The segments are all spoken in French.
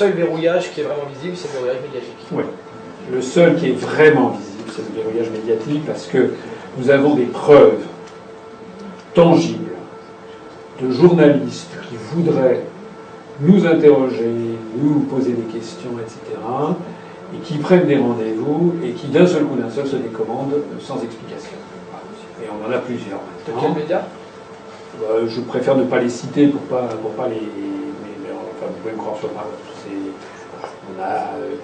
seul verrouillage qui est vraiment visible, c'est le verrouillage médiatique. Oui. Le seul qui est vraiment visible, c'est le verrouillage médiatique parce que nous avons des preuves tangibles de journalistes qui voudraient nous interroger, nous poser des questions, etc., et qui prennent des rendez-vous et qui d'un seul coup d'un seul se décommandent sans explication. Et on en a plusieurs De quels médias bah, Je préfère ne pas les citer pour pas, pour pas les. Pouvez me croire sur parole. On a, euh,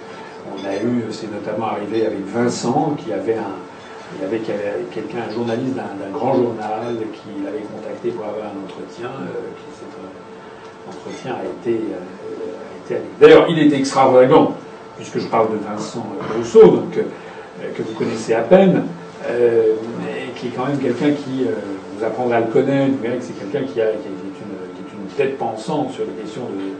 on a eu, c'est notamment arrivé avec Vincent qui avait un, avait quelqu'un, un journaliste d'un grand journal qui l'avait contacté pour avoir un entretien. Euh, qui, cet euh, entretien a été, D'ailleurs, il était extravagant puisque je parle de Vincent Rousseau, donc, que vous connaissez à peine, et qui est quand même quelqu'un qui, vous apprendrez à le connaître, vous verrez que c'est quelqu'un qui, est une, tête pensante sur les questions, de,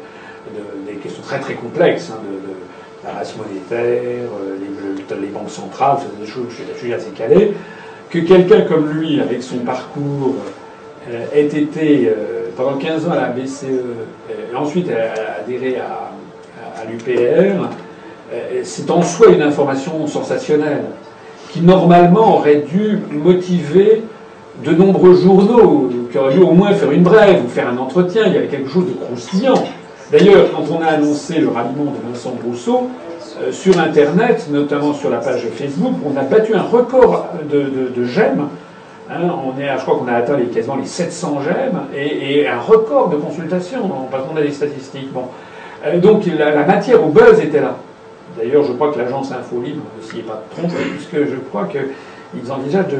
des questions très très complexes, hein, de, la race monétaire, les, les, banques centrales, c'est des choses, je suis assez calé, que quelqu'un comme lui, avec son parcours, ait été pendant 15 ans à la BCE, et ensuite adhéré à, à l'UPR, euh, c'est en soi une information sensationnelle qui normalement aurait dû motiver de nombreux journaux qui auraient dû au moins faire une brève ou faire un entretien. Il y avait quelque chose de croustillant. D'ailleurs, quand on a annoncé le ralliement de Vincent Brousseau, euh, sur Internet, notamment sur la page Facebook, on a battu un record de, j'aime. Hein, on je crois qu'on a atteint les, quasiment les 700 j'aime et, un record de consultation, parce qu'on a des statistiques. Euh, donc la matière au buzz était là. D'ailleurs, je crois que l'agence Info Libre ne s'y est pas trompée, puisque je crois qu'ils envisagent de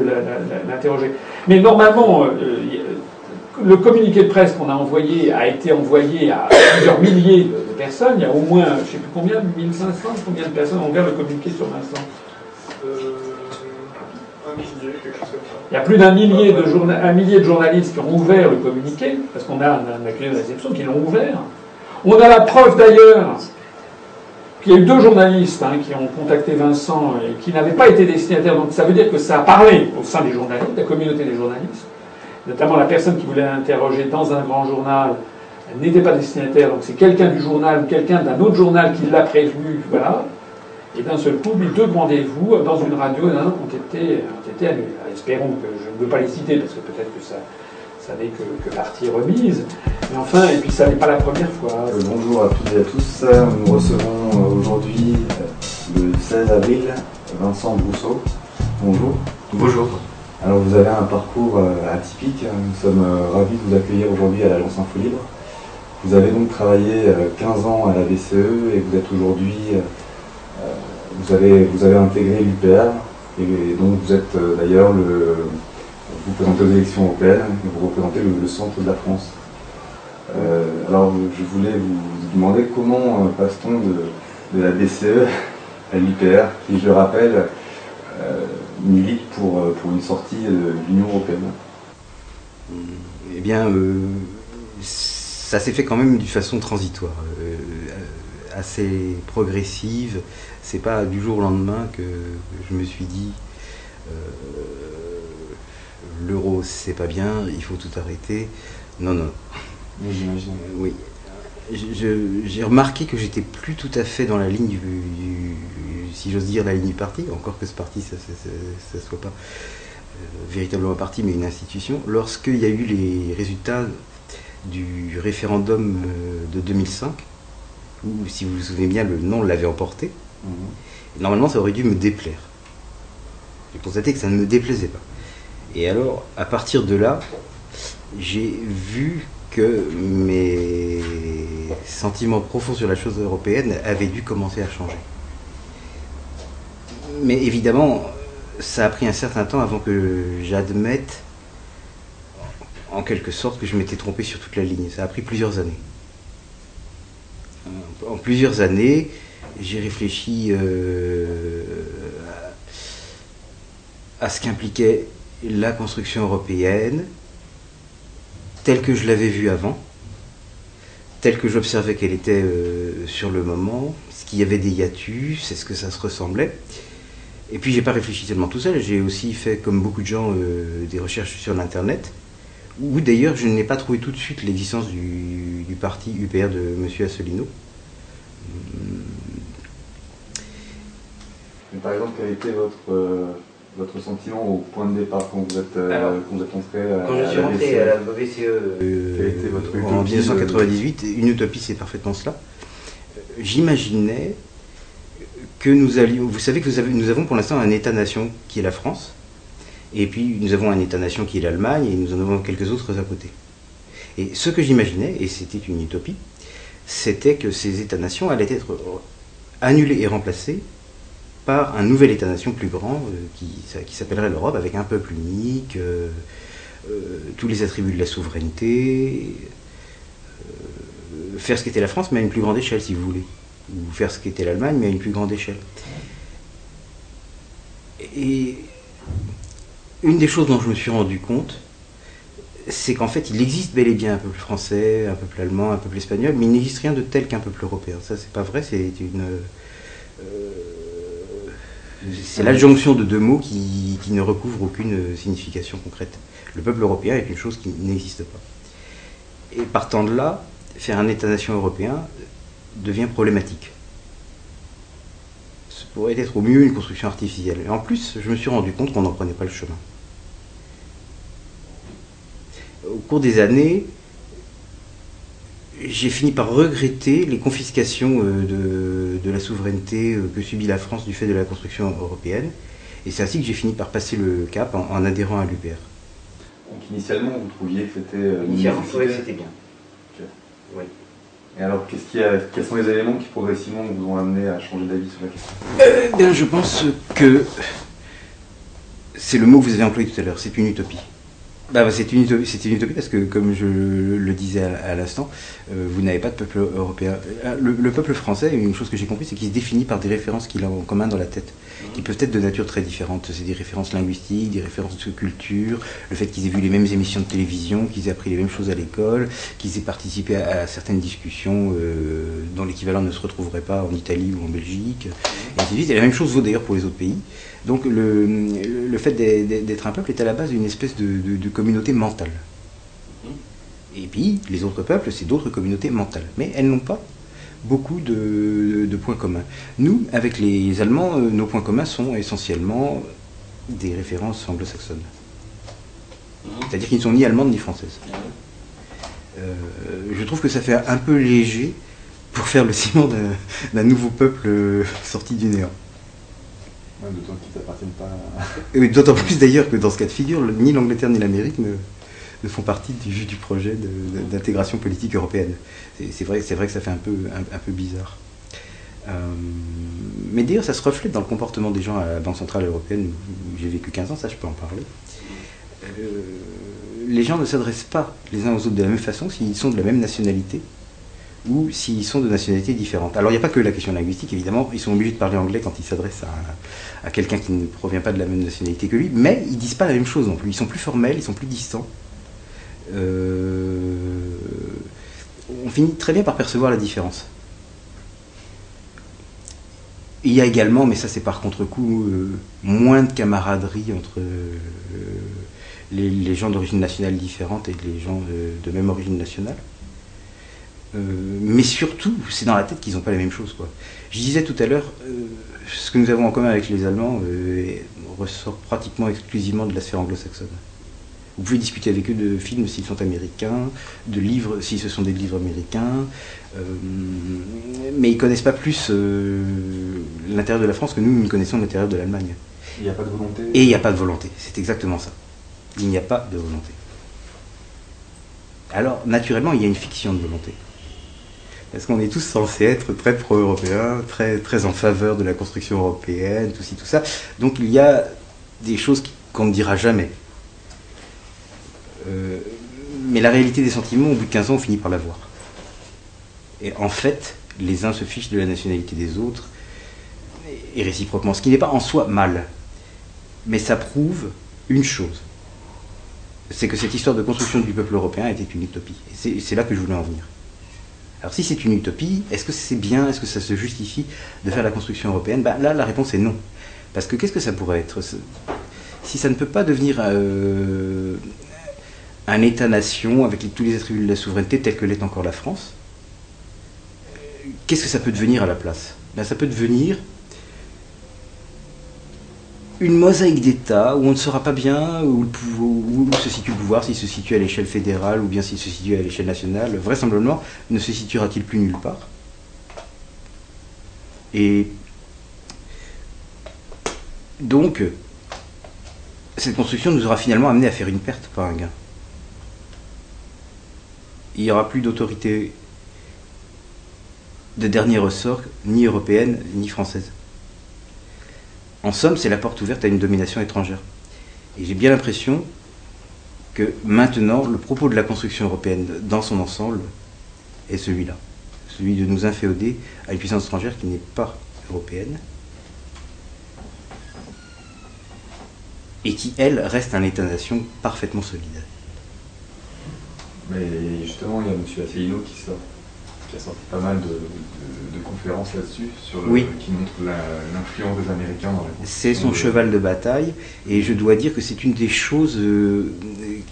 l'interroger. Mais normalement, euh, le communiqué de presse qu'on a envoyé a été envoyé à plusieurs milliers de personnes. Il y a au moins, je ne sais plus combien, 1500, combien de personnes ont ouvert le communiqué sur Vincent euh, un millier, quelque chose comme ça. Il y a plus d'un millier de, un millier de journalistes qui ont ouvert le communiqué, parce qu'on a un, accusé de réception qui l'ont ouvert. On a la preuve d'ailleurs il y a eu deux journalistes hein, qui ont contacté Vincent et qui n'avaient pas été destinataires. Donc ça veut dire que ça a parlé au sein des journalistes, de la communauté des journalistes. Notamment la personne qui voulait l'interroger dans un grand journal n'était pas destinataire. Donc c'est quelqu'un du journal ou quelqu'un d'un autre journal qui l'a prévenu. Voilà. Et d'un seul coup, les deux rendez-vous dans une radio ont été, ont été annulés. espérons que je ne veux pas les citer parce que peut-être que ça, ça n'est que, partie remise. Mais enfin, et puis ça n'est pas la première fois. Euh, bonjour à toutes et à tous. Nous recevons euh, aujourd'hui, le 16 avril, Vincent Brousseau. Bonjour. Bonjour. Alors vous avez un parcours atypique. Nous sommes ravis de vous accueillir aujourd'hui à l'Agence Info Libre. Vous avez donc travaillé 15 ans à la BCE et vous êtes aujourd'hui, vous avez, vous avez intégré l'UPR et donc vous êtes d'ailleurs le vous présentez aux élections européennes et vous représentez le, centre de la France. Euh, alors je voulais vous demander comment euh, passe-t-on de, la BCE à l'IPR, qui je rappelle euh, milite pour, pour une sortie de l'Union européenne Eh bien, ça s'est fait quand même d'une façon transitoire, assez progressive. C'est pas du jour au lendemain que je me suis dit l'euro c'est pas bien, il faut tout arrêter. Non, non. Oui. J'ai remarqué que j'étais plus tout à fait dans la ligne du, si j'ose dire, la ligne du parti, encore que ce parti, ça ne soit pas euh, véritablement un parti, mais une institution. Lorsqu'il y a eu les résultats du référendum euh, de 2005, où, si vous vous souvenez bien, le non l'avait emporté, mhm. normalement ça aurait dû me déplaire. J'ai constaté que ça ne me déplaisait pas. Et alors, à partir de là, j'ai vu que mes sentiments profonds sur la chose européenne avaient dû commencer à changer. Mais évidemment, ça a pris un certain temps avant que j'admette, en quelque sorte, que je m'étais trompé sur toute la ligne. Ça a pris plusieurs années. En plusieurs années, j'ai réfléchi euh, à ce qu'impliquait la construction européenne telle que je l'avais vue avant, telle que j'observais qu'elle était euh, sur le moment, ce qu'il y avait des hiatus, est-ce que ça se ressemblait. Et puis j'ai pas réfléchi tellement tout seul, j'ai aussi fait comme beaucoup de gens euh, des recherches sur l'internet, où d'ailleurs je n'ai pas trouvé tout de suite l'existence du, parti UPR de M. Asselineau. par exemple, quel était votre, votre sentiment au point de départ quand vous êtes, quand vous êtes entré à, Quand je suis rentré à la BCE votre en 1998, une utopie c'est parfaitement cela. J'imaginais que nous allions. Vous savez que nous avons pour l'instant un État-nation qui est la France, et puis nous avons un État-nation qui est l'Allemagne, et nous en avons quelques autres à côté. Et ce que j'imaginais, et c'était une utopie, c'était que ces États-nations allaient être annulés et remplacés par un nouvel État-nation plus grand euh, qui, qui s'appellerait l'Europe, avec un peuple unique, euh, euh, tous les attributs de la souveraineté, faire ce qu'était la France, mais à une plus grande échelle, si vous voulez ou faire ce qu'était l'Allemagne, mais à une plus grande échelle. Et une des choses dont je me suis rendu compte, c'est qu'en fait, il existe bel et bien un peuple français, un peuple allemand, un peuple espagnol, mais il n'existe rien de tel qu'un peuple européen. Ça, c'est pas vrai, c'est une. C'est l'adjonction de deux mots qui, ne recouvrent aucune signification concrète. Le peuple européen est une chose qui n'existe pas. Et partant de là, faire un État-nation européen, devient problématique. Ce pourrait être au mieux une construction artificielle. Et en plus, je me suis rendu compte qu'on n'en prenait pas le chemin. Au cours des années, j'ai fini par regretter les confiscations euh, de, la souveraineté euh, que subit la France du fait de la construction européenne. Et c'est ainsi que j'ai fini par passer le cap en, adhérant à l'UPR. Donc initialement, vous trouviez que c'était... Euh, initialement, je trouvais que c'était bien. Oui. Et alors, qu'est-ce quels sont les éléments qui progressivement vous ont amené à changer d'avis sur la question? Eh bien, Je pense que c'est le mot que vous avez employé tout à l'heure, c'est une utopie. Bah, bah, c'est une, une, utopie parce que, comme je le disais à, l'instant, euh, vous n'avez pas de peuple européen. Euh, le, peuple français, une chose que j'ai compris, c'est qu'il se définit par des références qu'il a en commun dans la tête, qui peuvent être de nature très différente. C'est des références linguistiques, des références de culture, le fait qu'ils aient vu les mêmes émissions de télévision, qu'ils aient appris les mêmes choses à l'école, qu'ils aient participé à, certaines discussions euh, dont l'équivalent ne se retrouverait pas en Italie ou en Belgique, et. Et la même chose vaut d'ailleurs pour les autres pays. Donc le, fait d'être un peuple est à la base d'une espèce de, communauté mentale. Et puis les autres peuples, c'est d'autres communautés mentales. Mais elles n'ont pas beaucoup de, points communs. Nous, avec les Allemands, euh, nos points communs sont essentiellement des références anglo-saxonnes. C'est-à-dire qu'ils ne sont ni allemandes ni françaises. Euh, je trouve que ça fait un peu léger pour faire le ciment d'un nouveau peuple euh, sorti du néant. D'autant qu'ils n'appartiennent pas. D'autant plus d'ailleurs que dans ce cas de figure, ni l'Angleterre ni l'Amérique ne, font partie du, du projet d'intégration politique européenne. C'est vrai, vrai que ça fait un peu, un, peu bizarre. Euh, mais d'ailleurs, ça se reflète dans le comportement des gens à la Banque Centrale Européenne, où j'ai vécu 15 ans, ça je peux en parler. Euh, les gens ne s'adressent pas les uns aux autres de la même façon s'ils sont de la même nationalité ou s'ils sont de nationalités différentes. Alors il n'y a pas que la question linguistique, évidemment, ils sont obligés de parler anglais quand ils s'adressent à, quelqu'un qui ne provient pas de la même nationalité que lui, mais ils disent pas la même chose non plus. Ils sont plus formels, ils sont plus distants. Euh, on finit très bien par percevoir la différence. Il y a également, mais ça c'est par contre-coup, euh, moins de camaraderie entre euh, les, gens d'origine nationale différente et les gens de même origine nationale. Euh, mais surtout, c'est dans la tête qu'ils n'ont pas les mêmes choses. Quoi. Je disais tout à l'heure, euh, ce que nous avons en commun avec les Allemands euh, ressort pratiquement exclusivement de la sphère anglo-saxonne. Vous pouvez discuter avec eux de films s'ils sont américains, de livres si ce sont des livres américains, mais ils ne connaissent pas plus l'intérieur de la France que nous, nous connaissons l'intérieur de l'Allemagne. Il n'y a pas de volonté Et il n'y a pas de volonté, c'est exactement ça. Il n'y a pas de volonté. Alors, naturellement, il y a une fiction de volonté. Parce qu'on est tous censés être très pro-européens, très, très en faveur de la construction européenne, tout ci, tout ça? Donc il y a des choses qu'on ne dira jamais. Euh, mais la réalité des sentiments, au bout de 15 ans, on finit par la voir. Et en fait, les uns se fichent de la nationalité des autres, et réciproquement. Ce qui n'est pas en soi mal. Mais ça prouve une chose. C'est que cette histoire de construction du peuple européen était une utopie. Et c'est là que je voulais en venir. Alors si c'est une utopie, est-ce que c'est bien, est-ce que ça se justifie de faire la construction européenne? Ben, Là, la réponse est non. Parce que qu'est-ce que ça pourrait être? Si ça ne peut pas devenir euh, un État-nation avec tous les attributs de la souveraineté tel que l'est encore la France, qu'est-ce que ça peut devenir à la place? Ben, Ça peut devenir une mosaïque d'États où on ne saura pas bien où, se situe le pouvoir, s'il se situe à l'échelle fédérale ou bien s'il se situe à l'échelle nationale. Vraisemblablement, ne se situera-t-il plus nulle part Et donc, cette construction nous aura finalement amené à faire une perte, pas un gain. Il n'y aura plus d'autorité de dernier ressort, ni européenne, ni française. En somme, c'est la porte ouverte à une domination étrangère. Et j'ai bien l'impression que maintenant, le propos de la construction européenne dans son ensemble est celui-là. Celui de nous inféoder à une puissance étrangère qui n'est pas européenne, et qui, elle, reste un État-nation parfaitement solide. Mais justement, il y a M. Asselineau qui, sort, qui a sorti pas mal de, conférences là-dessus, qui montrent l'influence des Américains dans la C'est son cheval de bataille, et je dois dire que c'est une des choses euh,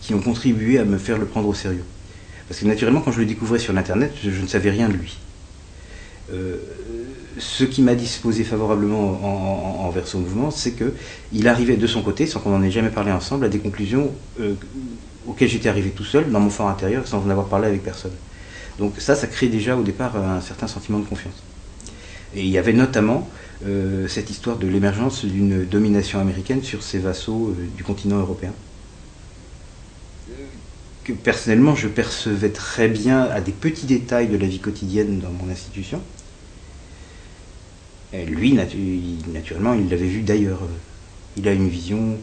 qui ont contribué à me faire le prendre au sérieux. Parce que naturellement, quand je le découvrais sur Internet, je, ne savais rien de lui. Euh, ce qui m'a disposé favorablement envers son mouvement, c'est qu'il arrivait de son côté, sans qu'on en ait jamais parlé ensemble, à des conclusions euh, auxquelles j'étais arrivé tout seul, dans mon fort intérieur, sans en avoir parlé avec personne. Donc ça, ça crée déjà au départ un certain sentiment de confiance. Et il y avait notamment euh, cette histoire de l'émergence d'une domination américaine sur ses vassaux euh, du continent européen. Que personnellement, je percevais très bien à des petits détails de la vie quotidienne dans mon institution lui, naturellement, il l'avait vu d'ailleurs. Il a une vision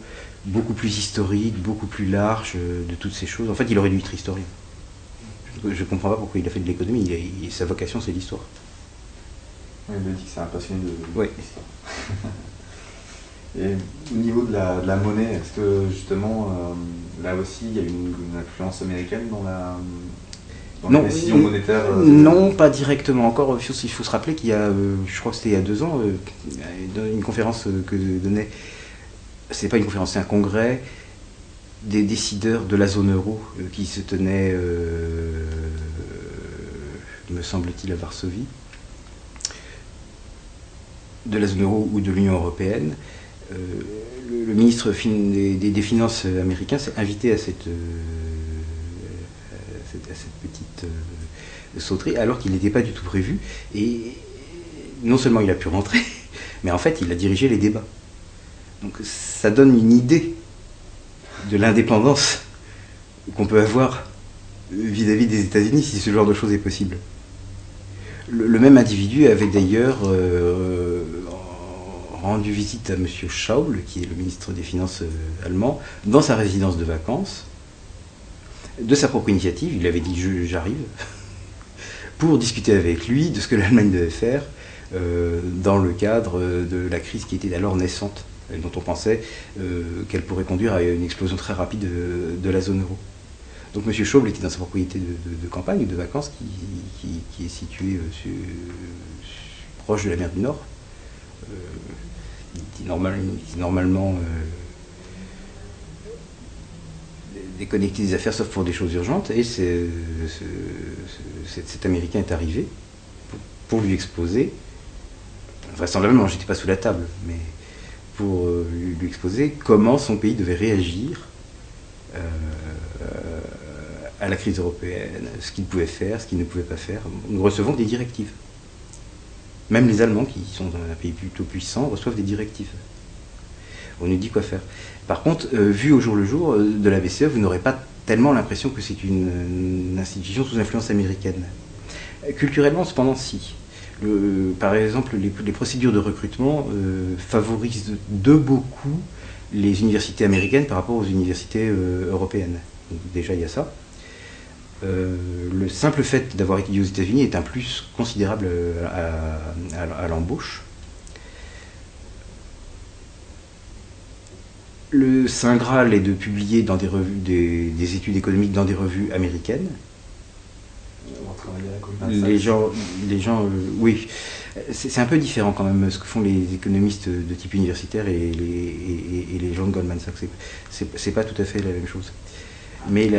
beaucoup plus historique, beaucoup plus large euh, de toutes ces choses. En fait, il aurait dû être historien. Je ne comprends pas pourquoi il a fait de l'économie. Sa vocation, c'est l'histoire. il a dit que c'est un passionné de oui. Et au niveau de la, monnaie, est-ce que justement, euh, là aussi, il y a une influence américaine dans la, non, euh, Non, pas directement. Encore, il faut se rappeler qu'il y a, euh, je crois que c'était il y a deux ans, une conférence que donnait, c'est pas une conférence, c'est un congrès des décideurs de la zone euro qui se tenait, me semble-t-il, à Varsovie, de la zone euro ou de l'Union européenne. Le, ministre des, Finances américain s'est invité à cette cette petite euh, sauterie, alors qu'il n'était pas du tout prévu. Et non seulement il a pu rentrer, mais en fait il a dirigé les débats. Donc ça donne une idée de l'indépendance qu'on peut avoir vis-à-vis des États-Unis si ce genre de choses est possible. Le, même individu avait d'ailleurs euh, rendu visite à M. Schauble, qui est le ministre des Finances euh, allemand, dans sa résidence de vacances, de sa propre initiative, il avait dit j'arrive, pour discuter avec lui de ce que l'Allemagne devait faire euh, dans le cadre de la crise qui était alors naissante, et dont on pensait qu'elle pourrait conduire à une explosion très rapide de, la zone euro. Donc M. Schauble était dans sa propriété de, campagne, de vacances, qui, est située euh, proche de la mer du Nord. normalement déconnecter des affaires sauf pour des choses urgentes. Et cet, Américain est arrivé pour, lui exposer, vraisemblablement, j'étais pas sous la table, mais pour euh, lui, exposer comment son pays devait réagir euh, à la crise européenne, ce qu'il pouvait faire, ce qu'il ne pouvait pas faire. Nous recevons des directives. Même les Allemands, qui sont un pays plutôt puissant, reçoivent des directives. On nous dit quoi faire. Par contre, euh, vu au jour le jour euh, de la BCE, vous n'aurez pas tellement l'impression que c'est une, institution sous influence américaine. Culturellement, cependant, si. par exemple, les, procédures de recrutement euh, favorisent de beaucoup les universités américaines par rapport aux universités européennes. déjà, il y a ça. Le simple fait d'avoir étudié aux États-Unis est un plus considérable à l'embauche. Le Saint Graal est de publier dans des revues des, études économiques dans des revues américaines. Les gens, les gens, euh, oui, c'est un peu différent quand même ce que font les économistes de type universitaire et les, les gens de Goldman Sachs. C'est pas tout à fait la même chose. Mais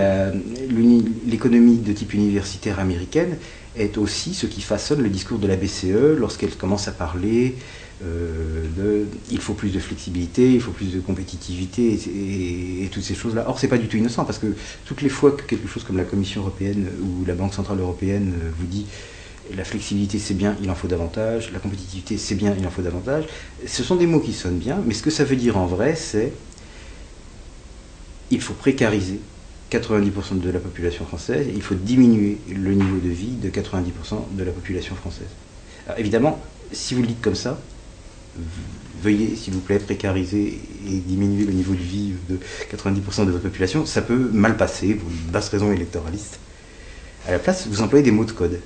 l'économie de type universitaire américaine est aussi ce qui façonne le discours de la BCE lorsqu'elle commence à parler euh, de il faut plus de flexibilité, il faut plus de compétitivité et, toutes ces choses-là. Or, c'est pas du tout innocent parce que toutes les fois que quelque chose comme la Commission européenne ou la Banque centrale européenne euh, vous dit la flexibilité c'est bien, il en faut davantage, la compétitivité c'est bien, il en faut davantage, ce sont des mots qui sonnent bien, mais ce que ça veut dire en vrai, c'est il faut précariser 90% de la population française, il faut diminuer le niveau de vie de 90% de la population française. Alors, évidemment, si vous le dites comme ça, veuillez, s'il vous plaît, précariser et diminuer le niveau de vie de 90% de votre population, ça peut mal passer pour une basse raison électoraliste. À la place, vous employez des mots de code.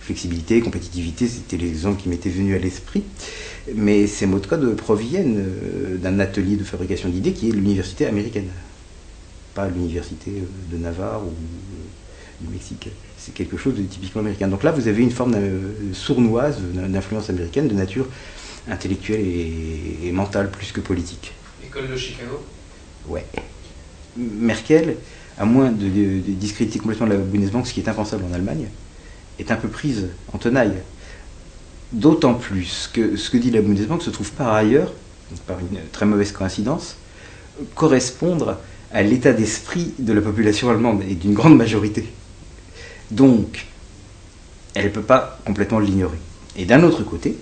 Flexibilité, compétitivité, c'était les exemples qui m'étaient venus à l'esprit. Mais ces mots de code proviennent euh, d'un atelier de fabrication d'idées qui est l'université américaine. Pas l'université euh, de Navarre ou euh, du Mexique. C'est quelque chose de typiquement américain. Donc là, vous avez une forme sournoise d'influence américaine de nature intellectuelle et, mentale plus que politique. École de Chicago? Ouais. Merkel, à moins de, discréditer complètement la Bundesbank, ce qui est impensable en Allemagne, est un peu prise en tenaille. D'autant plus que ce que dit la Bundesbank se trouve par ailleurs, par une très mauvaise coïncidence, correspondre à l'état d'esprit de la population allemande et d'une grande majorité. Donc, elle ne peut pas complètement l'ignorer. Et d'un autre côté,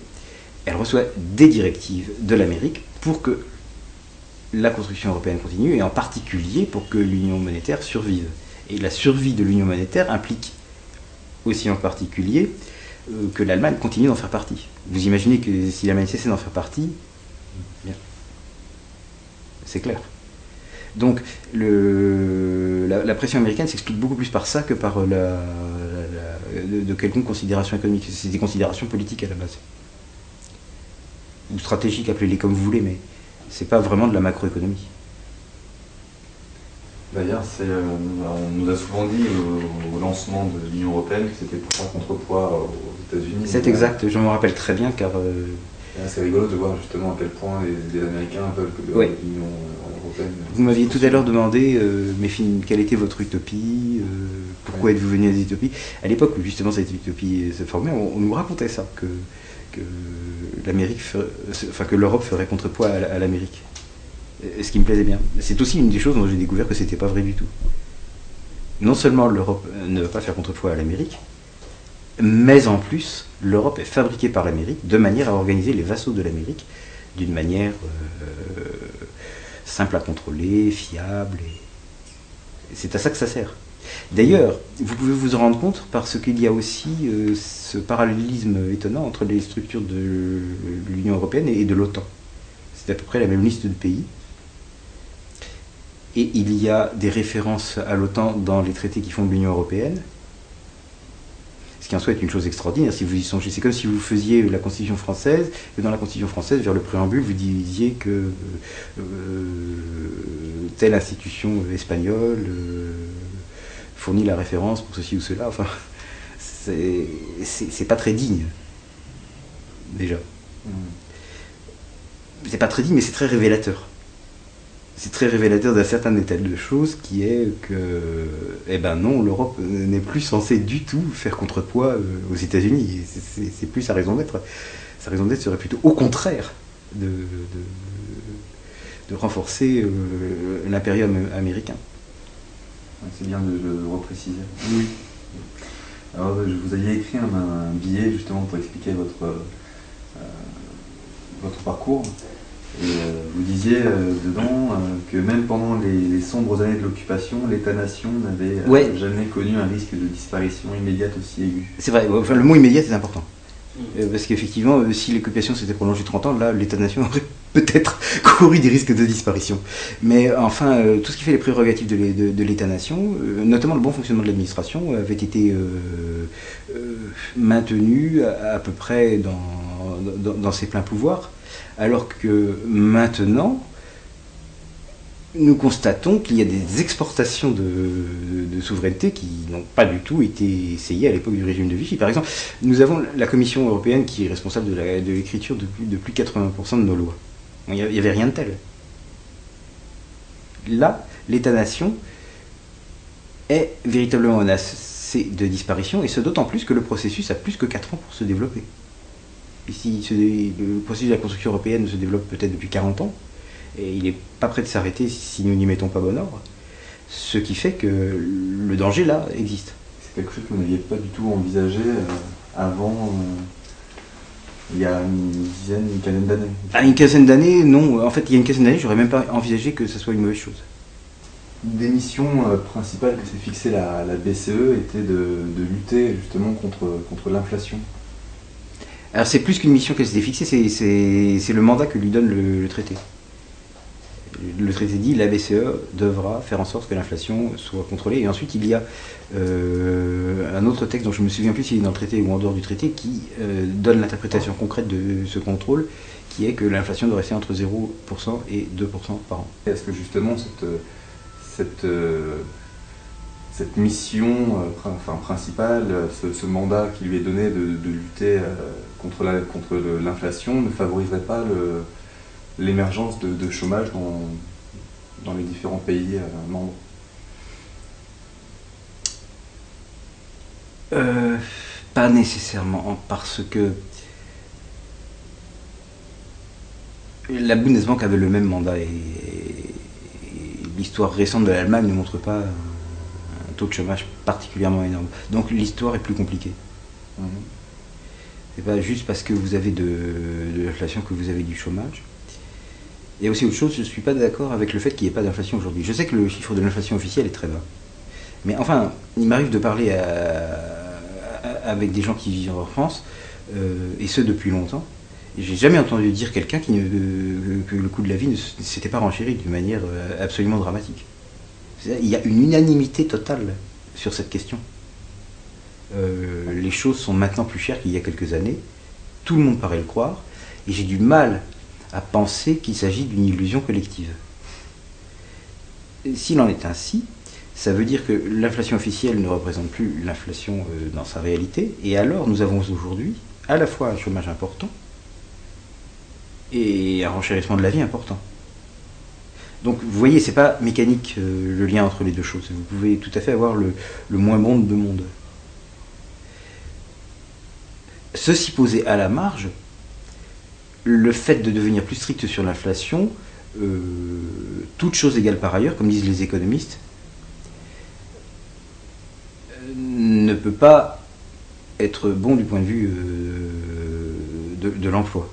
elle reçoit des directives de l'Amérique pour que la construction européenne continue, et en particulier pour que l'union monétaire survive. Et la survie de l'union monétaire implique aussi en particulier euh, que l'Allemagne continue d'en faire partie. Vous imaginez que si l'Allemagne cesse d'en faire partie, c'est clair. Donc la, pression américaine s'explique beaucoup plus par ça que par la, de, de quelconque considération économique. C'est des considérations politiques à la base ou stratégique, appelez-les comme vous voulez, mais c'est pas vraiment de la macroéconomie. D'ailleurs, euh, on nous a souvent dit au, lancement de l'Union Européenne que c'était pour faire contrepoids aux États-Unis. C'est exact, je me rappelle très bien car. Euh, c'est rigolo de voir justement à quel point les, Américains veulent que l'Union européenne. Vous m'aviez tout à l'heure demandé, euh, mais quelle était votre utopie Pourquoi êtes-vous venu à des utopies? À l'époque où justement cette utopie se formait, on nous racontait ça, que que l'Amérique, enfin que l'Europe ferait contrepoids à l'Amérique. Ce qui me plaisait bien. C'est aussi une des choses dont j'ai découvert que c'était pas vrai du tout. Non seulement l'Europe ne va pas faire contrepoids à l'Amérique, mais en plus, l'Europe est fabriquée par l'Amérique de manière à organiser les vassaux de l'Amérique d'une manière euh, simple à contrôler, fiable. C'est à ça que ça sert. D'ailleurs, vous pouvez vous en rendre compte parce qu'il y a aussi euh, ce parallélisme étonnant entre les structures de l'Union européenne et de l'OTAN. C'est à peu près la même liste de pays. Et il y a des références à l'OTAN dans les traités qui font l'Union européenne. Ce qui en soit est une chose extraordinaire si vous y songez. C'est comme si vous faisiez la Constitution française, et dans la Constitution française, vers le préambule, vous disiez que euh, euh, telle institution espagnole fournit la référence pour ceci ou cela. Enfin, c'est pas très digne. Déjà. Mm. C'est pas très digne, mais c'est très révélateur. C'est très révélateur d'un certain état de choses qui est que, eh ben non, l'Europe n'est plus censée du tout faire contrepoids euh, aux États-Unis. C'est plus sa raison d'être. Sa raison d'être serait plutôt au contraire de, de, renforcer euh, l'impérium américain. C'est bien de le repréciser. Oui. Alors, je vous aviez écrit un, billet justement pour expliquer votre, euh, votre parcours. Et euh, vous disiez euh, dedans que même pendant les, sombres années de l'occupation, l'État-nation n'avait jamais connu un risque de disparition immédiate aussi aigu. C'est vrai, enfin, le mot immédiat est important. Parce qu'effectivement, si l'occupation s'était prolongée 30 ans, là, l'État-nation aurait peut-être couru des risques de disparition. Mais enfin, euh, tout ce qui fait les prérogatives de l'État-nation, euh, notamment le bon fonctionnement de l'administration, avait été euh, maintenu à, peu près dans, ses pleins pouvoirs, alors que maintenant, nous constatons qu'il y a des exportations de, souveraineté qui n'ont pas du tout été essayées à l'époque du régime de Vichy. Par exemple, nous avons la Commission européenne qui est responsable de l'écriture de, plus de 80% de nos lois. Il n'y avait rien de tel. Là, l'État-nation est véritablement menacé de disparition, et ce d'autant plus que le processus a plus que 4 ans pour se développer. Ici, le processus de la construction européenne se développe peut-être depuis 40 ans, et il n'est pas prêt de s'arrêter si nous n'y mettons pas bon ordre. Ce qui fait que le danger, là, existe. C'est quelque chose que vous n'aviez pas du tout envisagé euh, avant, euh, il y a une dizaine, une quinzaine d'années ah, une quinzaine d'années, non. En fait, il y a une quinzaine d'années, j'aurais même pas envisagé que ce soit une mauvaise chose. Une des missions euh, principales que s'est fixée la, BCE était de, lutter justement contre, contre l'inflation. Alors c'est plus qu'une mission qu'elle s'était fixée, c'est le mandat que lui donne le traité le traité dit la BCE devra faire en sorte que l'inflation soit contrôlée. Et ensuite, il y a euh, un autre texte dont je ne me souviens plus s'il est dans le traité ou en dehors du traité qui euh, donne l'interprétation concrète de ce contrôle, qui est que l'inflation doit rester entre 0% et 2% par an. Est-ce que justement cette, cette mission enfin, principale, ce, mandat qui lui est donné de, lutter contre l'inflation contre ne favoriserait pas l'émergence de, chômage dans, dans, les différents pays euh, membres? Euh, Pas nécessairement, parce que la Bundesbank avait le même mandat et, l'histoire récente de l'Allemagne ne montre pas un taux de chômage particulièrement énorme. Donc l'histoire est plus compliquée. Mhm. C'est pas juste parce que vous avez de, l'inflation que vous avez du chômage. A aussi autre chose, je ne suis pas d'accord avec le fait qu'il n'y ait pas d'inflation aujourd'hui. Je sais que le chiffre de l'inflation officielle est très bas. Mais enfin, il m'arrive de parler avec des gens qui vivent en France, euh, et ce depuis longtemps. Et j'ai jamais entendu dire quelqu'un qui que le coût de la vie ne s'était pas renchéri d'une manière euh, absolument dramatique. Il y a une unanimité totale sur cette question. Euh, les choses sont maintenant plus chères qu'il y a quelques années. Tout le monde paraît le croire. Et j'ai du mal à penser qu'il s'agit d'une illusion collective. S'il en est ainsi, ça veut dire que l'inflation officielle ne représente plus l'inflation euh, dans sa réalité, et alors nous avons aujourd'hui à la fois un chômage important et un renchérissement de la vie important. Donc vous voyez, c'est pas mécanique euh, le lien entre les deux choses. Vous pouvez tout à fait avoir le, le moins bon de deux mondes. Ceci posé à la marge, le fait de devenir plus strict sur l'inflation, euh, toute chose égale par ailleurs, comme disent les économistes, ne peut pas être bon du point de vue euh, de, l'emploi.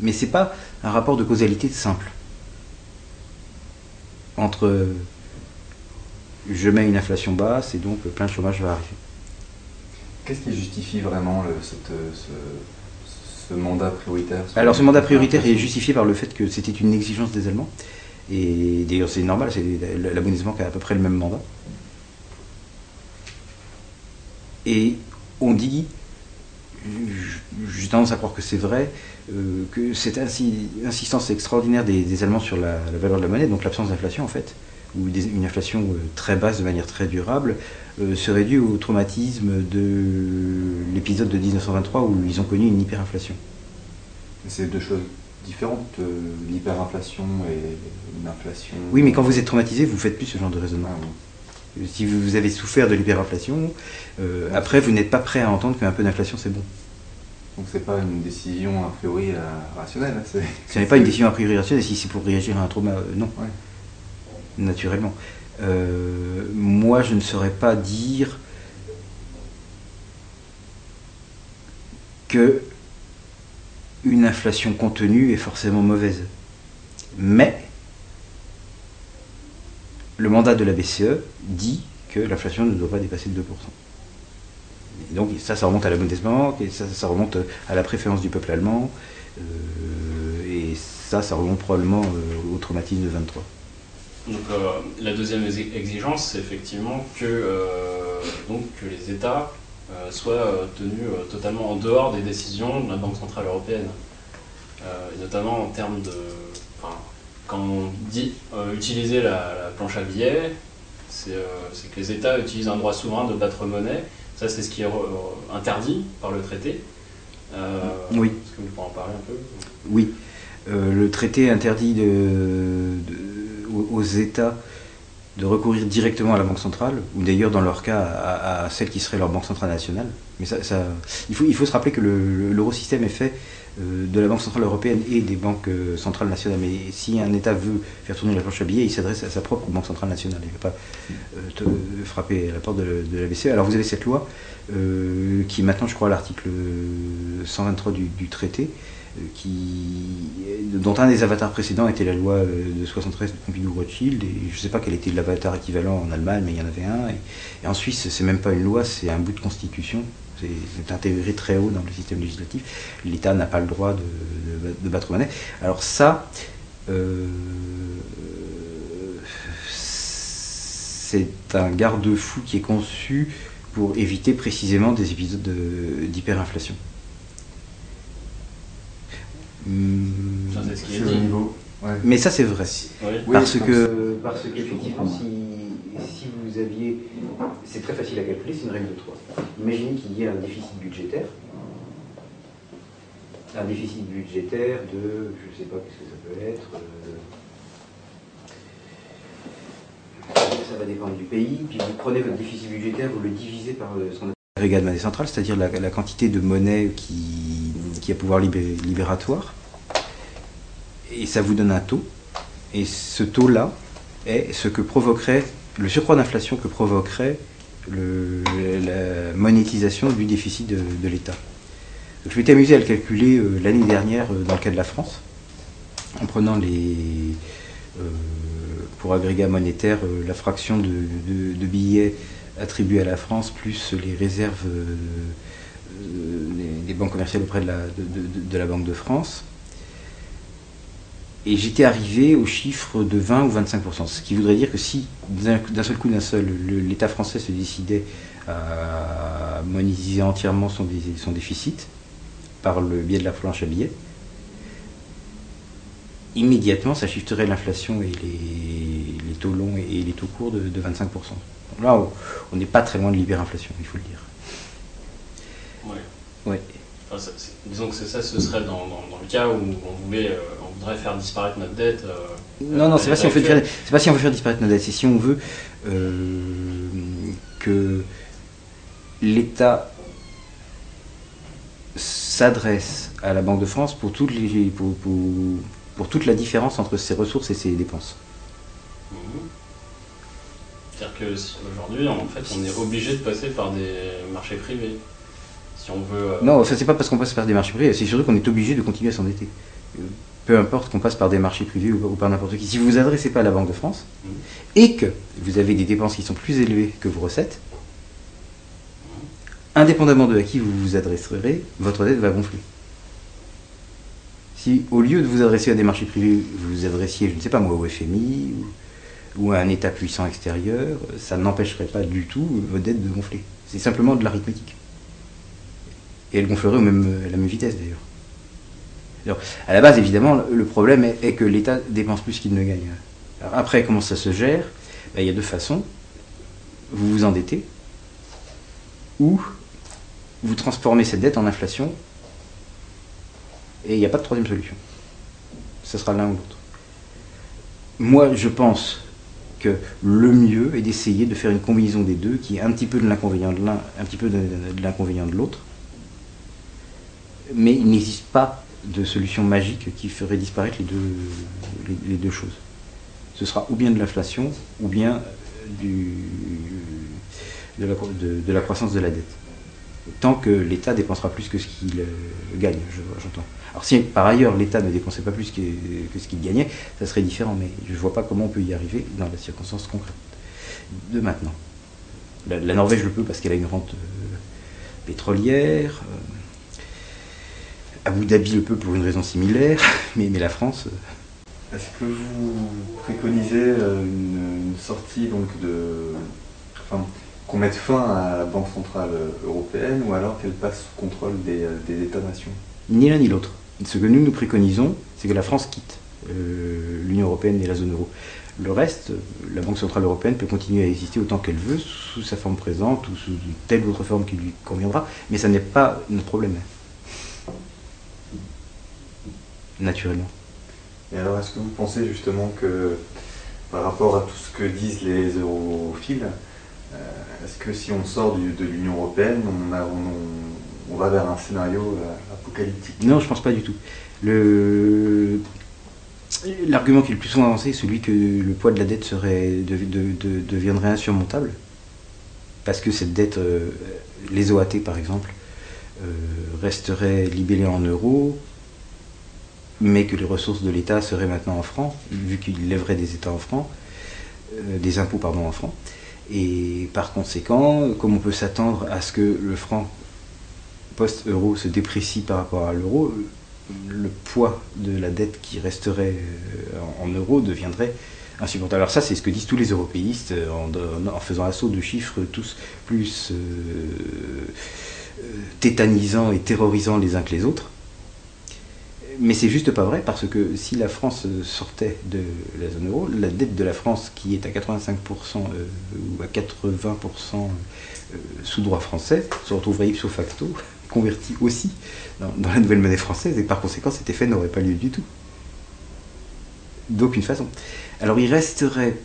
Mais ce n'est pas un rapport de causalité simple entre je mets une inflation basse et donc plein de chômage va arriver. Qu'est-ce qui justifie vraiment cette, mandat prioritaire Alors ce mandat prioritaire est justifié par le fait que c'était une exigence des Allemands. Et d'ailleurs c'est normal, la Bundesbank a à peu près le même mandat. Et on dit, j'ai tendance à croire que c'est vrai, euh, que cette insistance extraordinaire des, Allemands sur la, valeur de la monnaie, donc l'absence d'inflation en fait, ou une inflation euh, très basse de manière très durable, euh, serait due au traumatisme de l'épisode de 1923 où ils ont connu une hyperinflation. C'est deux choses différentes, euh, l'hyperinflation et une inflation. Oui, mais quand vous êtes traumatisé, vous ne faites plus ce genre de raisonnement. Ah si vous avez souffert de l'hyperinflation, après vous n'êtes pas prêt à entendre qu'un peu d'inflation c'est bon. Donc c'est pas une décision a priori rationnelle. Hein, ce n'est pas une décision a priori rationnelle si c'est pour réagir à un trauma, non naturellement. Euh, moi, je ne saurais pas dire que une inflation contenue est forcément mauvaise. Mais le mandat de la BCE dit que l'inflation ne doit pas dépasser de 2%. donc ça, ça remonte à la Bundesbank, et ça, ça remonte à la préférence du peuple allemand, euh, et ça, ça remonte probablement euh, au traumatisme de 23. Donc euh, la deuxième exigence, c'est effectivement que, euh, donc, que les États euh, soient tenus totalement en dehors des décisions de la Banque Centrale Européenne. notamment en termes de... quand on dit utiliser la, planche à billets, c'est que les États utilisent un droit souverain de battre monnaie. Ça, c'est ce qui est interdit par le traité. oui. Est-ce que vous pouvez en parler un peu? Oui. le traité interdit de aux, États de recourir directement à la Banque centrale, ou d'ailleurs dans leur cas à, celle qui serait leur Banque centrale nationale. Mais ça, il, faut, il faut se rappeler que l'eurosystème est fait euh, de la Banque centrale européenne et des banques euh, centrales nationales. Mais si un État veut faire tourner la planche à billets, il s'adresse à sa propre Banque centrale nationale. Il ne va pas euh, frapper à la porte de, la BCE. Alors vous avez cette loi qui est maintenant, je crois, l'article 123 du, traité, qui, dont un des avatars précédents était la loi de 73 de Pompidou-Rothschild. Et je ne sais pas quel était l'avatar équivalent en Allemagne, mais il y en avait un. Et, en Suisse, c'est même pas une loi, c'est un bout de constitution c'est intégré très haut dans le système législatif. L'État n'a pas le droit de, battre monnaie. Alors ça, euh, c'est un garde-fou qui est conçu pour éviter précisément des épisodes d'hyperinflation. C'est ce qui est dit. Niveau. Mais ça c'est vrai. Parce que parce qu'effectivement si vous aviez, c'est très facile à calculer, c'est une règle de 3. Imaginez qu'il y ait un déficit budgétaire, un déficit budgétaire de, je ne sais pas qu'est-ce que ça peut être, euh, ça va dépendre du pays, puis vous prenez votre déficit budgétaire, vous le divisez par euh, ce qu'on appelle l'agrégat de monnaie centrale, c'est-à-dire la, quantité de monnaie qui, qui a pouvoir libératoire, et ça vous donne un taux, et ce taux-là est ce que provoquerait le surcroît d'inflation que provoquerait la monétisation du déficit de, l'État. Je m'étais amusé à le calculer euh, l'année dernière euh, dans le cas de la France, en prenant les, euh, pour agrégat monétaire la fraction de, billets attribués à la France plus les réserves des, banques commerciales auprès de la Banque de France. Et j'étais arrivé au chiffre de 20 ou 25%. Ce qui voudrait dire que si d'un seul coup, d'un seul, l'État français se décidait à monétiser entièrement son, son, déficit par le biais de la planche à billets, immédiatement ça shifterait l'inflation et les, taux longs et les taux courts de, 25%. là, on n'est pas très loin de l'hyperinflation, il faut le dire. Ouais. disons que ça, ce serait dans, le cas où on voulait, euh, voudrait faire disparaître notre dette. Euh, non, non, c'est pas, si on veut faire, pas si on veut faire disparaître notre dette, c'est si on veut euh, que l'État s'adresse à la Banque de France pour, toutes les, pour, pour, toute la différence entre ses ressources et ses dépenses. Mhm. C'est-à-dire qu'aujourd'hui, en fait, on est obligé de passer par des marchés privés. Si on veut. Euh, non, ça c'est pas parce qu'on passe par des marchés privés, c'est surtout qu'on est obligé de continuer à s'endetter peu importe qu'on passe par des marchés privés ou, par n'importe qui, si vous ne vous adressez pas à la Banque de France mmh. et que vous avez des dépenses qui sont plus élevées que vos recettes, indépendamment de à qui vous vous adresserez, votre dette va gonfler. Si au lieu de vous adresser à des marchés privés, vous vous adressiez, je ne sais pas moi, au FMI ou, à un État puissant extérieur, ça n'empêcherait pas du tout votre dette de gonfler. C'est simplement de l'arithmétique. Et elle gonflerait même, à la même vitesse d'ailleurs. Alors, à la base, évidemment, le problème est, que l'État dépense plus qu'il ne gagne. après, comment ça se gère? Ben, Il y a deux façons. Vous vous endettez, ou vous transformez cette dette en inflation, et il n'y a pas de troisième solution. Ce sera l'un ou l'autre. Moi, je pense que le mieux est d'essayer de faire une combinaison des deux, qui est un petit peu de l'inconvénient de l'un, un petit peu de l'inconvénient de l'autre. Mais il n'existe pas de solution magique qui ferait disparaître les deux, choses. Ce sera ou bien de l'inflation, ou bien de, la, croissance de la dette. Tant que l'État dépensera plus que ce qu'il euh, gagne, j'entends. Alors si par ailleurs l'État ne dépensait pas plus que, ce qu'il gagnait, ça serait différent, mais je ne vois pas comment on peut y arriver dans la circonstance concrète de maintenant. La, Norvège le peut parce qu'elle a une rente euh, pétrolière. Euh, Abu Dhabi le peut pour une raison similaire, mais, mais la France. Euh, Est-ce que vous préconisez euh, une, sortie donc de. Enfin, qu'on mette fin à la Banque Centrale Européenne ou alors qu'elle passe sous contrôle des, euh, États-nations? Ni l'un ni l'autre. Ce que nous nous préconisons, c'est que la France quitte l'Union Européenne et la zone euro. Le reste, la Banque Centrale Européenne peut continuer à exister autant qu'elle veut, sous sa forme présente ou sous telle ou autre forme qui lui conviendra, mais ça n'est pas notre problème naturellement. Et alors, est-ce que vous pensez justement que par rapport à tout ce que disent les europhiles, est-ce que si on sort de l'Union européenne, on, va vers un scénario apocalyptique? Non, je pense pas du tout. L'argument qui est le plus souvent avancé, est celui que le poids de la dette serait, deviendrait insurmontable. Parce que cette dette, les OAT par exemple, resteraient libellées en euros, mais que les ressources de l'État seraient maintenant en francs, vu qu'il lèverait des États en francs, euh, des impôts en francs. Et par conséquent, comme on peut s'attendre à ce que le franc post-euro se déprécie par rapport à l'euro, le poids de la dette qui resterait euh, en euros deviendrait insupportable. Alors ça, c'est ce que disent tous les européistes euh, en, faisant assaut de chiffres tous plus tétanisants et terrorisants les uns que les autres mais c'est juste pas vrai parce que si la France sortait de la zone euro, la dette de la France qui est à 85% euh, ou à 80% euh, sous droit français se retrouverait ipso facto convertie aussi dans, la nouvelle monnaie française et par conséquent cet effet n'aurait pas lieu du tout. D'aucune façon. Alors il resterait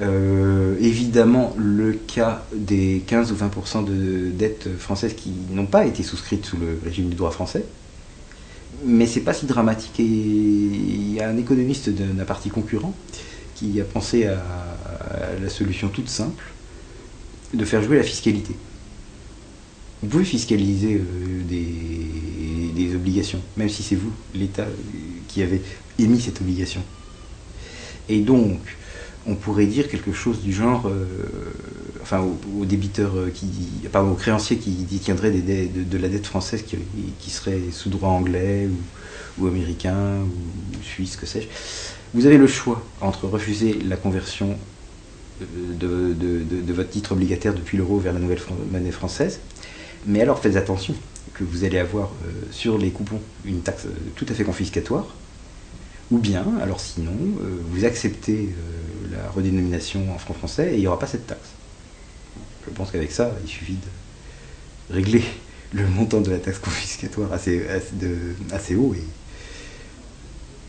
euh, évidemment le cas des 15 ou 20% de dettes françaises qui n'ont pas été souscrites sous le régime du droit français mais c'est pas si dramatique. Et il y a un économiste d'un parti concurrent qui a pensé à, la solution toute simple de faire jouer la fiscalité. Vous pouvez fiscaliser euh, des, obligations, même si c'est vous, l'État, qui avez émis cette obligation. Et donc, on pourrait dire quelque chose du genre, euh, enfin aux, débiteurs euh, qui, pardon, qui détiendraient de, la dette française qui, qui, serait sous droit anglais ou, américain ou suisse, que sais-je. Vous avez le choix entre refuser la conversion euh, de, votre titre obligataire depuis l'euro vers la nouvelle monnaie française, mais alors faites attention que vous allez avoir sur les coupons une taxe tout à fait confiscatoire, ou bien, alors sinon, vous acceptez la redénomination en franc français et il n'y aura pas cette taxe. Je pense qu'avec ça, il suffit de régler le montant de la taxe confiscatoire assez, assez, haut et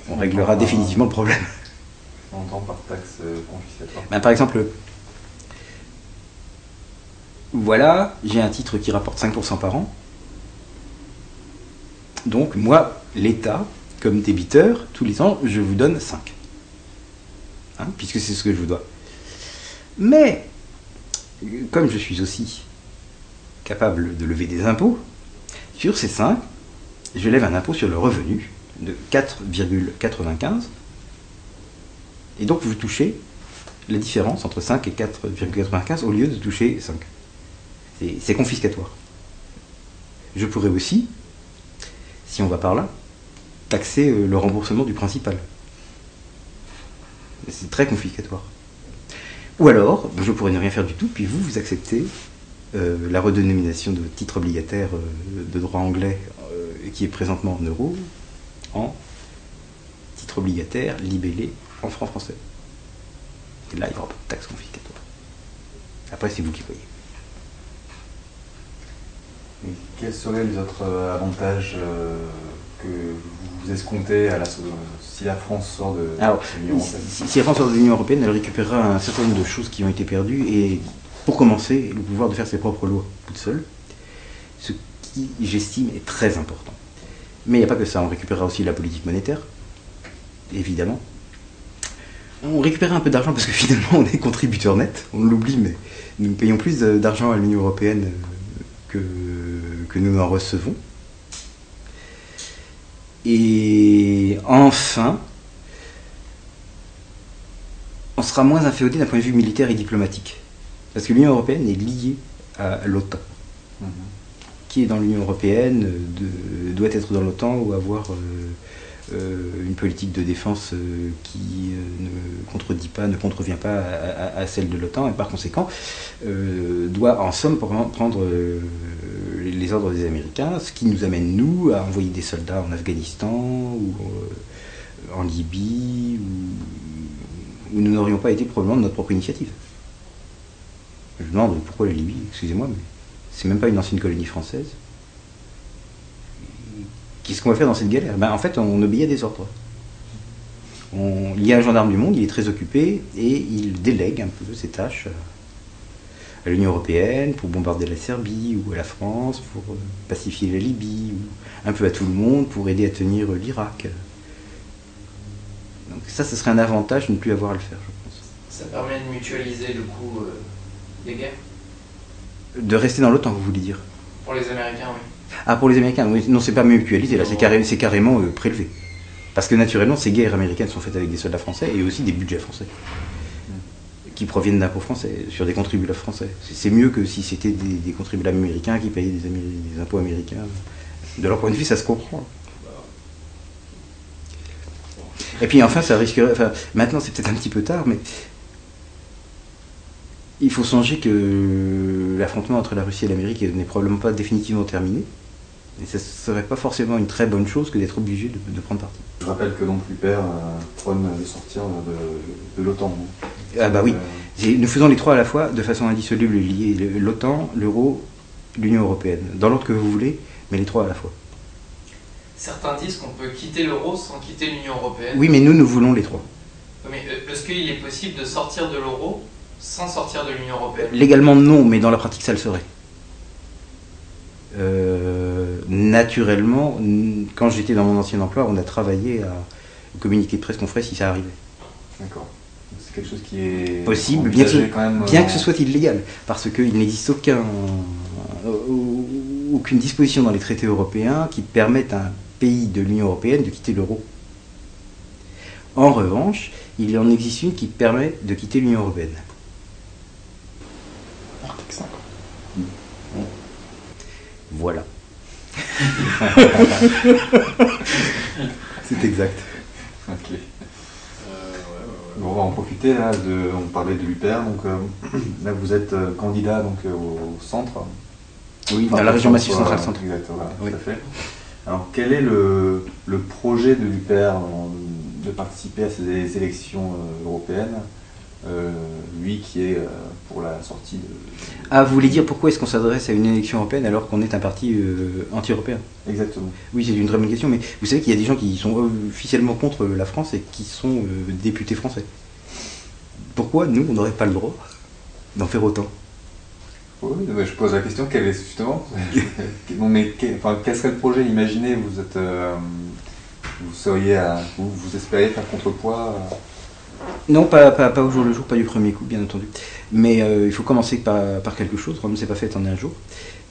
on réglera définitivement le problème. On entend par taxe euh, confiscatoire ben, Par exemple, voilà, j'ai un titre qui rapporte 5% par an. Donc moi, l'État, comme débiteur, tous les ans, je vous donne 5. Hein, puisque c'est ce que je vous dois. Mais, comme je suis aussi capable de lever des impôts, sur ces 5, je lève un impôt sur le revenu de 4,95. Et donc vous touchez la différence entre 5 et 4,95 au lieu de toucher 5. C'est confiscatoire. Je pourrais aussi, si on va par là, taxer euh, le remboursement du principal. C'est très confiscatoire. Ou alors, je pourrais ne rien faire du tout, puis vous, vous acceptez euh, la redénomination de titre obligataire euh, de droit anglais euh, qui est présentement en euros en titre obligataire libellé en franc français. Et là, il n'y aura pas de taxe confiscatoire. Après, c'est vous qui voyez. quels seraient les autres avantages que vous escomptez à la, si la France sort de l'Union européenne si, la France sort de l'Union européenne, elle récupérera un certain nombre de choses qui ont été perdues et, pour commencer, le pouvoir de faire ses propres lois toute seule, ce qui, j'estime, est très important. Mais il n'y a pas que ça, on récupérera aussi la politique monétaire, évidemment. On récupérera un peu d'argent parce que finalement on est contributeur net, on l'oublie, mais nous payons plus d'argent à l'Union européenne que, que nous n'en recevons. Et enfin, on sera moins inféodé d'un point de vue militaire et diplomatique. Parce que l'Union européenne est liée à l'OTAN. Qui est dans l'Union européenne doit être dans l'OTAN ou avoir euh, euh, une politique de défense euh, qui ne contredit pas, ne contrevient pas à, celle de l'OTAN et par conséquent doit en somme prendre les ordres des Américains, ce qui nous amène nous à envoyer des soldats en Afghanistan ou en Libye où, nous n'aurions pas été probablement de notre propre initiative. Je me demande pourquoi la Libye, excusez-moi, mais c'est même pas une ancienne colonie française. Qu'est-ce qu'on va faire dans cette galère? Ben, En fait, on obéit à des ordres. il y a un gendarme du monde, il est très occupé et il délègue un peu ses tâches à l'Union européenne pour bombarder la Serbie ou à la France, pour euh, pacifier la Libye, ou un peu à tout le monde pour aider à tenir l'Irak. Donc ça, ce serait un avantage de ne plus avoir à le faire, je pense. Ça permet de mutualiser le coût euh, des guerres? De rester dans l'OTAN, vous voulez dire Pour les Américains, oui. Ah, pour les Américains, oui. non, c'est pas mutualisé, là, c'est carrément euh, prélevé. Parce que naturellement, ces guerres américaines sont faites avec des soldats français et aussi des budgets français qui proviennent d'impôts français, sur des contribuables français. C'est mieux que si c'était des, contribuables américains qui payaient des, impôts américains. De leur point de vue, ça se comprend. Et puis enfin, ça risquerait. Enfin, maintenant, c'est peut-être un petit peu tard, mais il faut songer que l'affrontement entre la Russie et l'Amérique n'est probablement pas définitivement terminé. Et ce ne serait pas forcément une très bonne chose que d'être obligé de, prendre parti. Je rappelle que donc l'UPR prône de sortir de, l'OTAN. Ah bah oui, euh, nous faisons les trois à la fois de façon indissoluble liée. L'OTAN, l'euro, l'Union Européenne. Dans l'ordre que vous voulez, mais les trois à la fois. Certains disent qu'on peut quitter l'euro sans quitter l'Union Européenne. Oui, mais nous, nous voulons les trois. Mais euh, est-ce qu'il est possible de sortir de l'euro sans sortir de l'Union Européenne Légalement non, mais dans la pratique ça le serait. Euh, naturellement, quand j'étais dans mon ancien emploi, on a travaillé à communiquer de presse qu'on ferait si ça arrivait. D'accord. C'est quelque chose qui est possible, bien, que, bien que ce soit illégal, parce qu'il n'existe aucun, aucune disposition dans les traités européens qui permettent à un pays de l'Union européenne de quitter l'euro. En revanche, il en existe une qui permet de quitter l'Union européenne. Voilà. C'est exact. Ok. Euh, on va en profiter là, de, on parlait de l'UPR, donc euh, là vous êtes euh, candidat donc au centre. Oui, dans la région Massif Central Centre. Exactement, tout à fait. Alors quel est le, le projet de l'UPR de participer à ces élections européennes? Euh, lui qui est euh, pour la sortie de... Ah, vous voulez dire pourquoi est-ce qu'on s'adresse à une élection européenne alors qu'on est un parti euh, anti-européen? Exactement. Oui, c'est une très bonne question, mais vous savez qu'il y a des gens qui sont officiellement contre la France et qui sont députés français. Pourquoi nous, on n'aurait pas le droit d'en faire autant? Oui, je pose la question, quel est justement mais quel, serait le projet? Imaginez, vous êtes, vous seriez, à, vous, vous espériez faire contrepoids non, pas, au jour le jour, pas du premier coup, bien entendu. Mais euh, il faut commencer par, quelque chose. Rome ne s'est pas fait en un jour.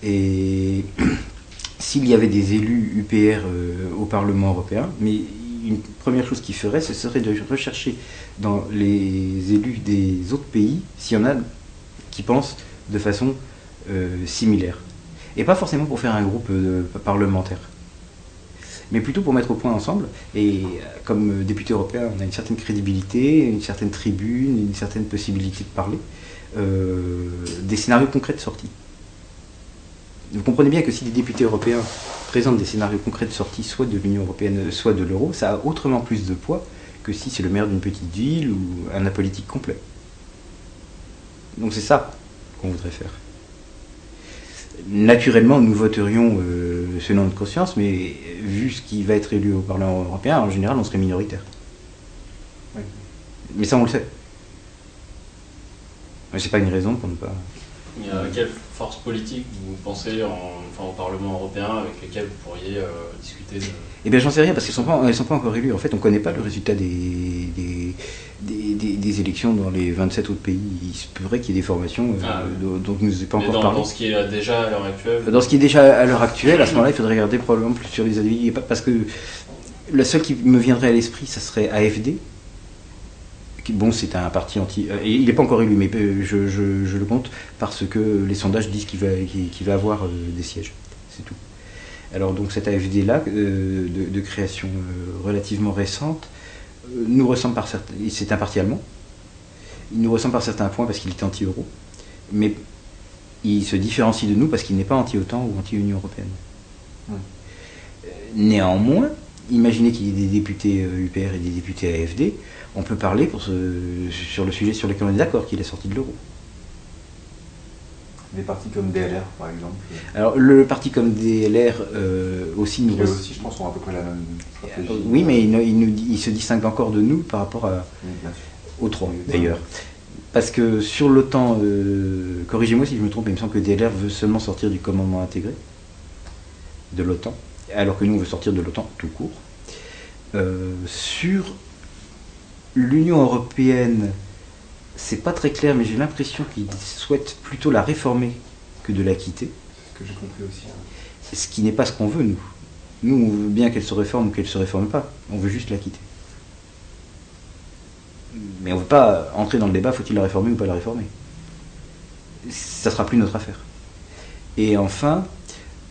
Et s'il y avait des élus UPR euh, au Parlement européen, mais une première chose qu'il ferait, ce serait de rechercher dans les élus des autres pays s'il y en a qui pensent de façon euh, similaire. Et pas forcément pour faire un groupe parlementaire mais plutôt pour mettre au point ensemble. Et euh, comme député européen, on a une certaine crédibilité, une certaine tribune, une certaine possibilité de parler, euh, des scénarios concrets de sortie. Vous comprenez bien que si des députés européens présentent des scénarios concrets de sortie, soit de l'Union européenne, soit de l'euro, ça a autrement plus de poids que si c'est le maire d'une petite ville ou un apolitique complet. Donc c'est ça qu'on voudrait faire naturellement, nous voterions euh, selon notre conscience, mais vu ce qui va être élu au Parlement européen, en général, on serait minoritaire. Mais ça, on le sait. Mais c'est pas une raison pour ne pas. Il y a quelle force politique vous pensez en, au Parlement européen avec lesquelles vous pourriez euh, discuter de... Eh bien, j'en sais rien parce qu'elles ne sont, pas encore élues. En fait, on ne connaît pas le résultat des, des, élections dans les 27 autres pays. Il se pourrait qu'il y ait des formations euh, ah, dont nous n'avons pas encore dans, parlé. Dans ce qui est déjà à l'heure actuelle Dans ce qui est déjà à l'heure actuelle, à ce moment-là, il faudrait regarder probablement plus sur les avis. Parce que le seul qui me viendrait à l'esprit, ça serait AFD. Bon, c'est un parti anti. Euh, il n'est pas encore élu, mais euh, je, je, le compte parce que les sondages disent qu'il va, va avoir des sièges. C'est tout. Alors, donc, cette AFD-là, de, de, création relativement récente, nous ressemble par certains. C'est un parti allemand. Il nous ressemble par certains points parce qu'il est anti-euro. Mais il se différencie de nous parce qu'il n'est pas anti-OTAN ou anti-Union européenne. Néanmoins, imaginez qu'il y ait des députés UPR euh, et des députés AFD, on peut parler pour sur le sujet sur lequel on est d'accord, qu'il est sorti de l'euro. des partis comme DLR, par exemple Alors, le parti comme DLR aussi nous. aussi, je pense, ont à peu près la même stratégie. oui, mais il, se distingue encore de nous par rapport à, aux trois, d'ailleurs. Parce que sur l'OTAN, corrigez-moi si je me trompe, il me semble que DLR veut seulement sortir du commandement intégré de l'OTAN, alors que nous, on veut sortir de l'OTAN tout court. sur l'Union européenne, c'est pas très clair, mais j'ai l'impression qu'ils souhaitent plutôt la réformer que de la quitter. C'est ce que j'ai compris aussi. Hein. Ce qui n'est pas ce qu'on veut, nous. Nous, on veut bien qu'elle se réforme ou qu'elle ne se réforme pas. On veut juste la quitter. Mais on ne veut pas entrer dans le débat, faut-il la réformer ou pas la réformer? Ça sera plus notre affaire. Et enfin,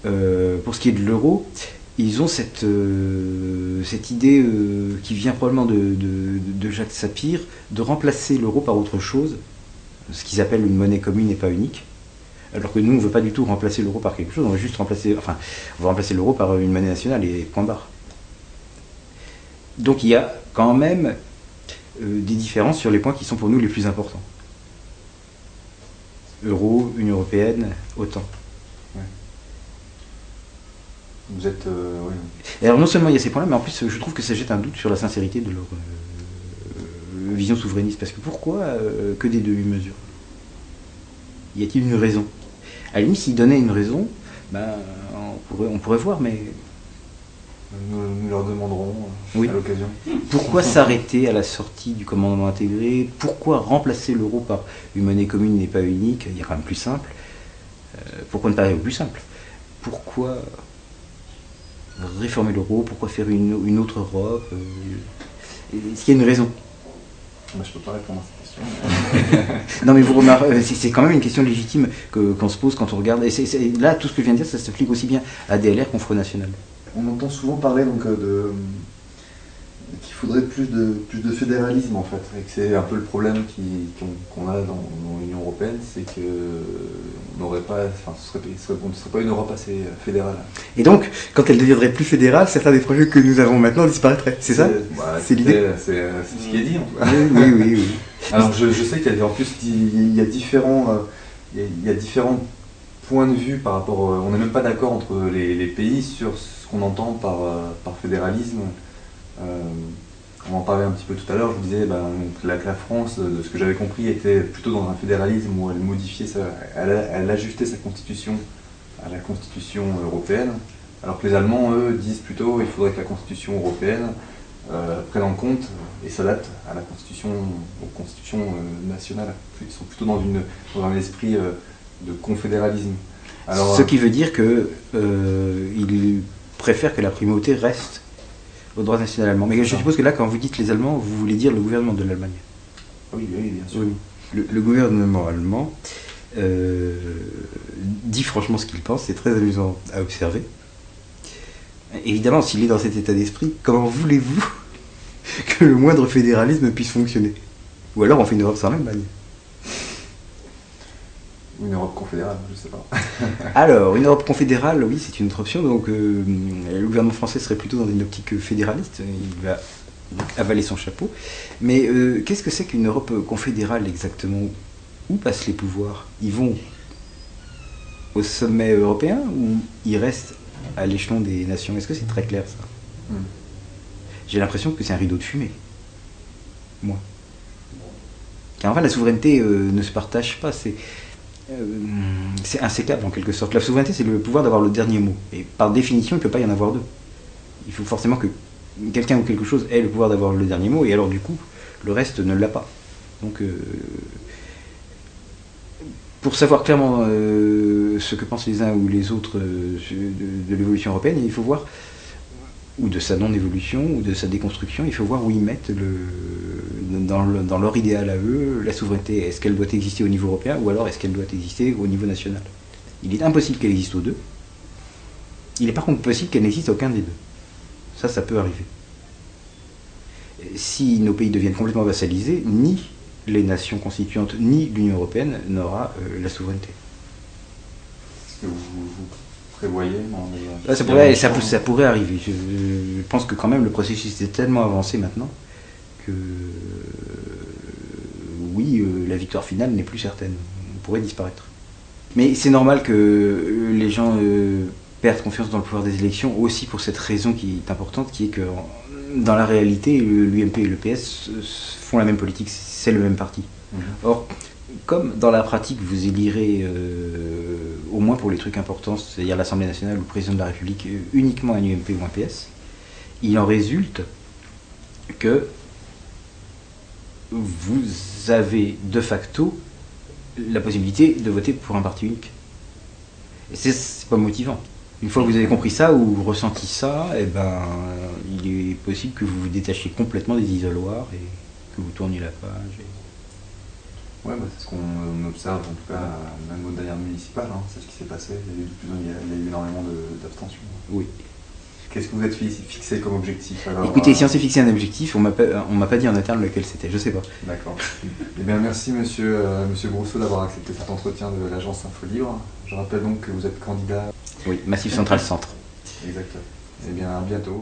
euh, pour ce qui est de l'euro, ils ont cette, euh, cette idée euh, qui vient probablement de, Jacques Sapir de remplacer l'euro par autre chose, ce qu'ils appellent une monnaie commune et pas unique. Alors que nous, on ne veut pas du tout remplacer l'euro par quelque chose, on veut juste remplacer, enfin, on va remplacer l'euro par une monnaie nationale et point barre. Donc il y a quand même euh, des différences sur les points qui sont pour nous les plus importants. Euro, Union Européenne, OTAN. Vous êtes. Euh, alors non seulement il y a ces points-là, mais en plus je trouve que ça jette un doute sur la sincérité de leur euh, vision souverainiste. Parce que pourquoi euh, que des demi-mesures Y a-t-il une raison? À la limite, s'ils donnaient une raison, ben, on, pourrait, on pourrait voir, mais. Nous, leur demanderons à l'occasion. Pourquoi s'arrêter à la sortie du commandement intégré? Pourquoi remplacer l'euro par une monnaie commune n'est pas unique? Il y a quand même plus simple. pourquoi ne pas aller au plus simple? Pourquoi réformer l'euro Pourquoi faire une, autre Europe euh, Est-ce qu'il y a une raison? Je je peux pas répondre à cette question. non, mais vous remarquez, euh, c'est quand même une question légitime qu'on se pose quand on regarde. Et là, tout ce que je viens de dire, ça s'applique aussi bien à DLR qu'au Front National. On entend souvent parler donc, euh, de, qu'il faudrait plus de, plus de fédéralisme en fait, et que c'est un peu le problème qu'on a dans, l'Union Européenne, c'est que n'aurait pas, enfin, ce serait, ne serait pas une Europe assez fédérale. Et donc, quand elle deviendrait plus fédérale, certains des projets que nous avons maintenant disparaîtraient, c'est ça? C'est l'idée? C'est ce qui est dit en tout cas. Oui, oui, oui. Alors je, sais qu'il y a en plus il y a différents, euh, il y a différents points de vue par rapport, on n'est même pas d'accord entre les, pays sur ce qu'on entend par, euh, par fédéralisme. Euh, on en parlait un petit peu tout à l'heure, je vous disais ben, la, la, France, de ce que j'avais compris, était plutôt dans un fédéralisme où elle modifiait, sa, elle, ajustait sa constitution à la constitution européenne, alors que les Allemands, eux, disent plutôt qu'il faudrait que la constitution européenne euh, prenne en compte et s'adapte à la constitution, aux constitutions euh, nationales. Ils sont plutôt dans un esprit de confédéralisme. Ce qui veut dire qu'ils préfèrent que la primauté reste au droit national allemand. Mais je suppose que là, quand vous dites les Allemands, vous voulez dire le gouvernement de l'Allemagne. Oui, oui, bien sûr. Le, gouvernement allemand euh, dit franchement ce qu'il pense, c'est très amusant à observer. Évidemment, s'il est dans cet état d'esprit, comment voulez-vous que le moindre fédéralisme puisse fonctionner? Ou alors on fait une Europe sans l'Allemagne une Europe confédérale, je ne sais pas. Alors, une Europe confédérale, oui, c'est une autre option. Donc, euh, le gouvernement français serait plutôt dans une optique fédéraliste. Il va avaler son chapeau. Mais euh, qu'est-ce que c'est qu'une Europe confédérale exactement? Où passent les pouvoirs? Ils vont au sommet européen ou ils restent à l'échelon des nations? Est-ce que c'est très clair ça? Hmm. J'ai l'impression que c'est un rideau de fumée. Moi. Car en fait, la souveraineté euh, ne se partage pas. C'est euh, c'est insécable en quelque sorte. La souveraineté, c'est le pouvoir d'avoir le dernier mot. Et par définition, il ne peut pas y en avoir deux. Il faut forcément que quelqu'un ou quelque chose ait le pouvoir d'avoir le dernier mot, et alors du coup, le reste ne l'a pas. Donc, euh, pour savoir clairement euh, ce que pensent les uns ou les autres de l'évolution européenne, il faut voir ou de sa non-évolution, ou de sa déconstruction, il faut voir où ils mettent le, dans, leur idéal à eux la souveraineté. Est-ce qu'elle doit exister au niveau européen, ou alors est-ce qu'elle doit exister au niveau national? Il est impossible qu'elle existe aux deux. Il est par contre possible qu'elle n'existe aucun des deux. Ça, ça peut arriver. Si nos pays deviennent complètement vassalisés, ni les nations constituantes, ni l'Union européenne n'aura euh, la souveraineté. Vous prévoyez ça, pourrait, ça, pourrait arriver. Je, pense que quand même le processus est tellement avancé maintenant que oui, euh, la victoire finale n'est plus certaine. On pourrait disparaître. Mais c'est normal que les gens perdent confiance dans le pouvoir des élections aussi pour cette raison qui est importante, qui est que dans la réalité, l'UMP et le PS font la même politique, c'est le même parti. Mhm. Or, comme dans la pratique, vous élirez, euh, au moins pour les trucs importants, c'est-à-dire l'Assemblée nationale ou le président de la République, euh, uniquement un UMP ou un PS, il en résulte que vous avez de facto la possibilité de voter pour un parti unique. Et c'est pas motivant. Une fois que vous avez compris ça ou ressenti ça, eh ben, il est possible que vous vous détachiez complètement des isoloirs et que vous tourniez la page. Ouais, bah, c'est ce qu'on observe, en tout cas, même au dernier municipal, hein, c'est ce qui s'est passé. Il y a eu, il y a eu énormément d'abstention. Oui. Qu'est-ce que vous êtes fixé comme objectif Écoutez, si on s'est fixé un objectif, on m'a m'a pas dit en interne lequel c'était, je sais pas. D'accord. eh bien, merci monsieur, euh, monsieur Brousseau d'avoir accepté cet entretien de l'agence Info Libre. Je rappelle donc que vous êtes candidat. Oui, Massif Central Centre. Exactement. Eh bien, à bientôt.